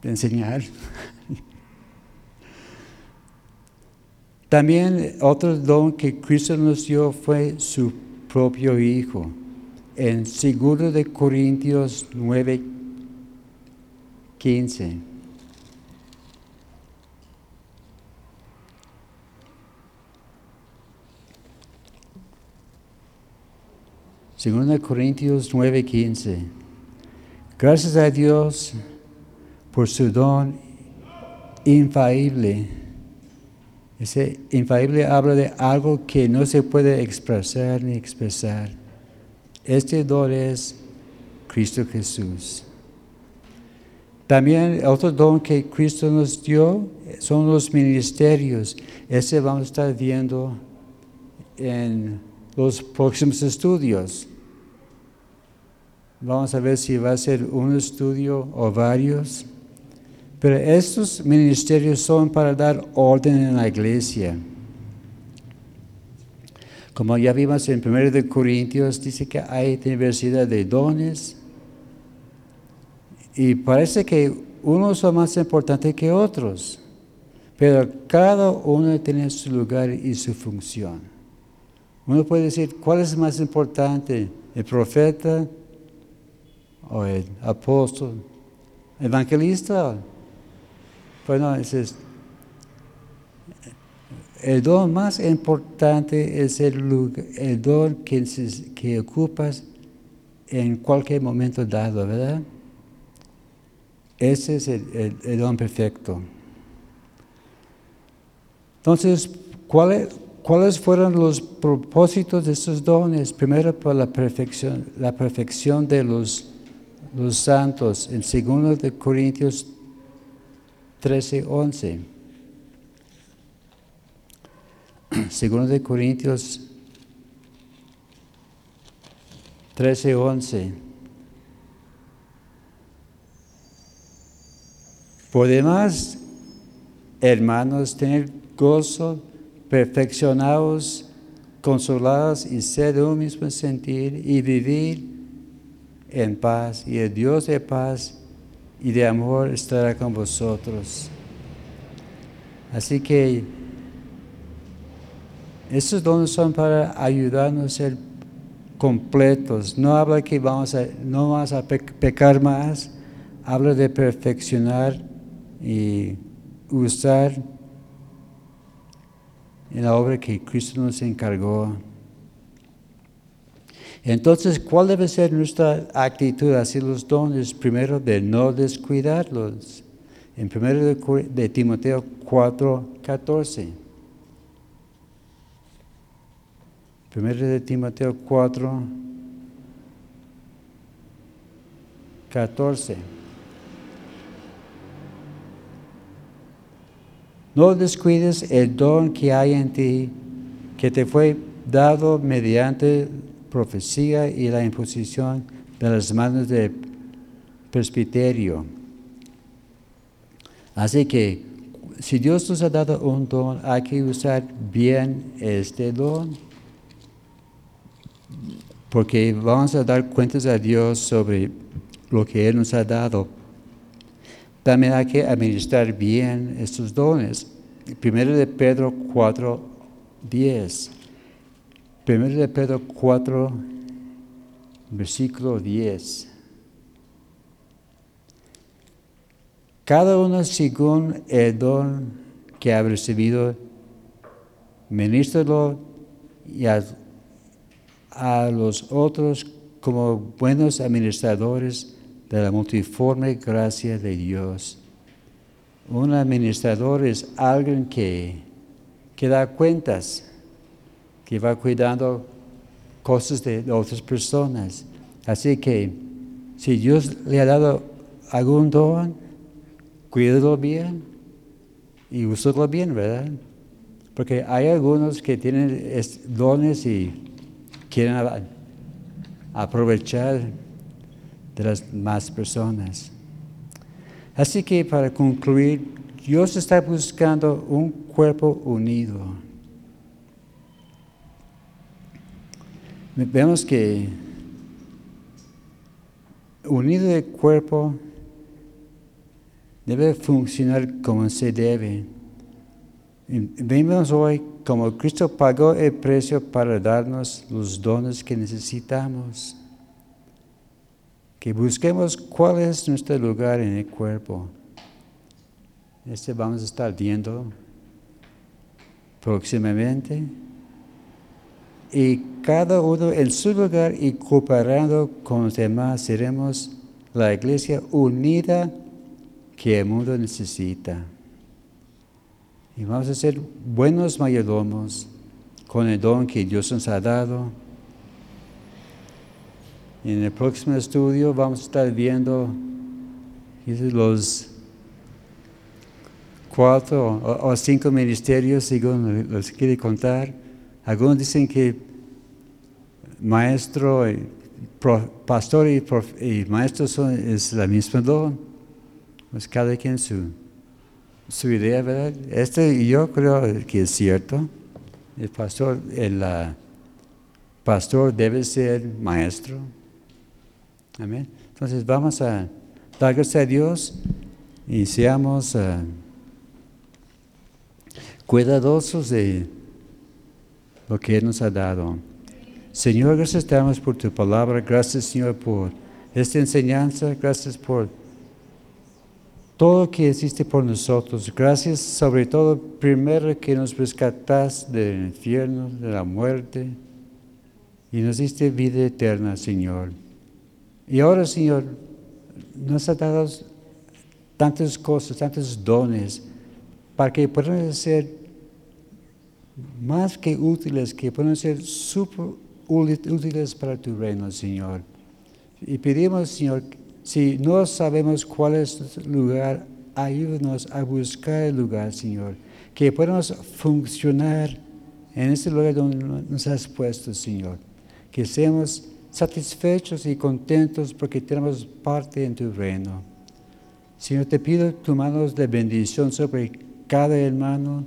De enseñar. También otro don que Cristo nos dio fue su propio Hijo. En 2 de Corintios 9, 15. Según Corintios 9:15. Gracias a Dios por su don infalible. Ese infalible habla de algo que no se puede expresar ni expresar. Este don es Cristo Jesús. También otro don que Cristo nos dio son los ministerios. Ese vamos a estar viendo en los próximos estudios. Vamos a ver si va a ser un estudio o varios. Pero estos ministerios son para dar orden en la iglesia. Como ya vimos en 1 de Corintios, dice que hay diversidad de dones y parece que unos son más importantes que otros, pero cada uno tiene su lugar y su función. Uno puede decir, ¿cuál es más importante? ¿El profeta o el apóstol? ¿Evangelista? Bueno, es, el don más importante es el, el don que, ocupas en cualquier momento dado, ¿verdad? Ese es el, don perfecto. Entonces, ¿cuáles, ¿cuáles fueron los propósitos de estos dones? Primero, por la perfección, la perfección de los, los santos, en 2 de Corintios 13, 11. Segundo de Corintios 13, 11. Por demás, hermanos, tener gozo, perfeccionados, consolados y ser de un mismo sentir y vivir en paz. Y el Dios de paz y de amor estará con vosotros. Así que estos dones son para ayudarnos a ser completos. No habla que vamos a, no vamos a pecar más, habla de perfeccionar y usar en la obra que Cristo nos encargó. Entonces, ¿cuál debe ser nuestra actitud hacia los dones? Primero, de no descuidarlos. En primero de, Timoteo 4, 14. Primero de Timoteo 4, 14. No descuides el don que hay en ti, que te fue dado mediante profecía y la imposición de las manos del presbiterio. Así que si Dios nos ha dado un don, hay que usar bien este don, porque vamos a dar cuentas a Dios sobre lo que Él nos ha dado. También hay que administrar bien estos dones. Primero de Pedro 4, 10. Primero de Pedro 4, versículo 10. Cada uno según el don que ha recibido, ministralo y a, a los otros como buenos administradores de la multiforme gracia de Dios. Un administrador es alguien que, que da cuentas que va cuidando cosas de otras personas. Así que si Dios le ha dado algún don, cuídalo bien y úsalo bien, ¿verdad? Porque hay algunos que tienen dones y quieren aprovechar de las más personas. Así que para concluir, Dios está buscando un cuerpo unido vemos que unido el cuerpo debe funcionar como se debe. Vemos hoy como Cristo pagó el precio para darnos los dones que necesitamos. Que busquemos cuál es nuestro lugar en el cuerpo. Este vamos a estar viendo próximamente y cada uno en su lugar y cooperando con los demás seremos la iglesia unida que el mundo necesita. Y vamos a ser buenos mayordomos con el don que Dios nos ha dado. En el próximo estudio vamos a estar viendo los cuatro o, cinco ministerios, según los quiere contar algunos dicen que maestro, pastor y, maestro son, es la misma don. Pues cada quien su, su idea, ¿verdad? Este yo creo que es cierto. El pastor, el pastor debe ser maestro. Amén. Entonces vamos a dar gracias a Dios y seamos ah, cuidadosos de lo que Él nos ha dado. Señor, gracias te por tu palabra. Gracias, Señor, por esta enseñanza. Gracias por todo que existe por nosotros. Gracias sobre todo, primero que nos rescatas del infierno, de la muerte, y nos diste vida eterna, Señor. Y ahora, Señor, nos has dado tantas cosas, tantos dones, para que puedan ser más que útiles, que puedan ser súper útiles para tu reino, Señor. Y pedimos, Señor, si no sabemos cuál es el lugar, ayúdanos a buscar el lugar, Señor. Que podamos funcionar en este lugar donde nos has puesto, Señor. Que seamos satisfechos y contentos porque tenemos parte en tu reino. Señor, te pido tu manos de bendición sobre cada hermano,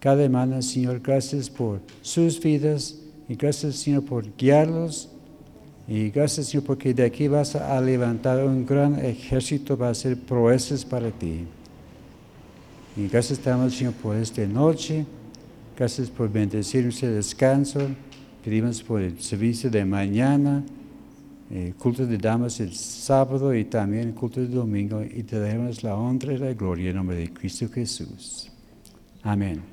cada hermana, Señor. Gracias por sus vidas y gracias, Señor, por guiarlos y gracias, Señor, porque de aquí vas a levantar un gran ejército para hacer proezas para ti. Y gracias te damos, Señor, por esta noche. Gracias por bendecir este descanso. Pedimos por el servicio de mañana, el culto de damas el sábado y también el culto de domingo. Y te damos la honra y la gloria en nombre de Cristo Jesús. Amén.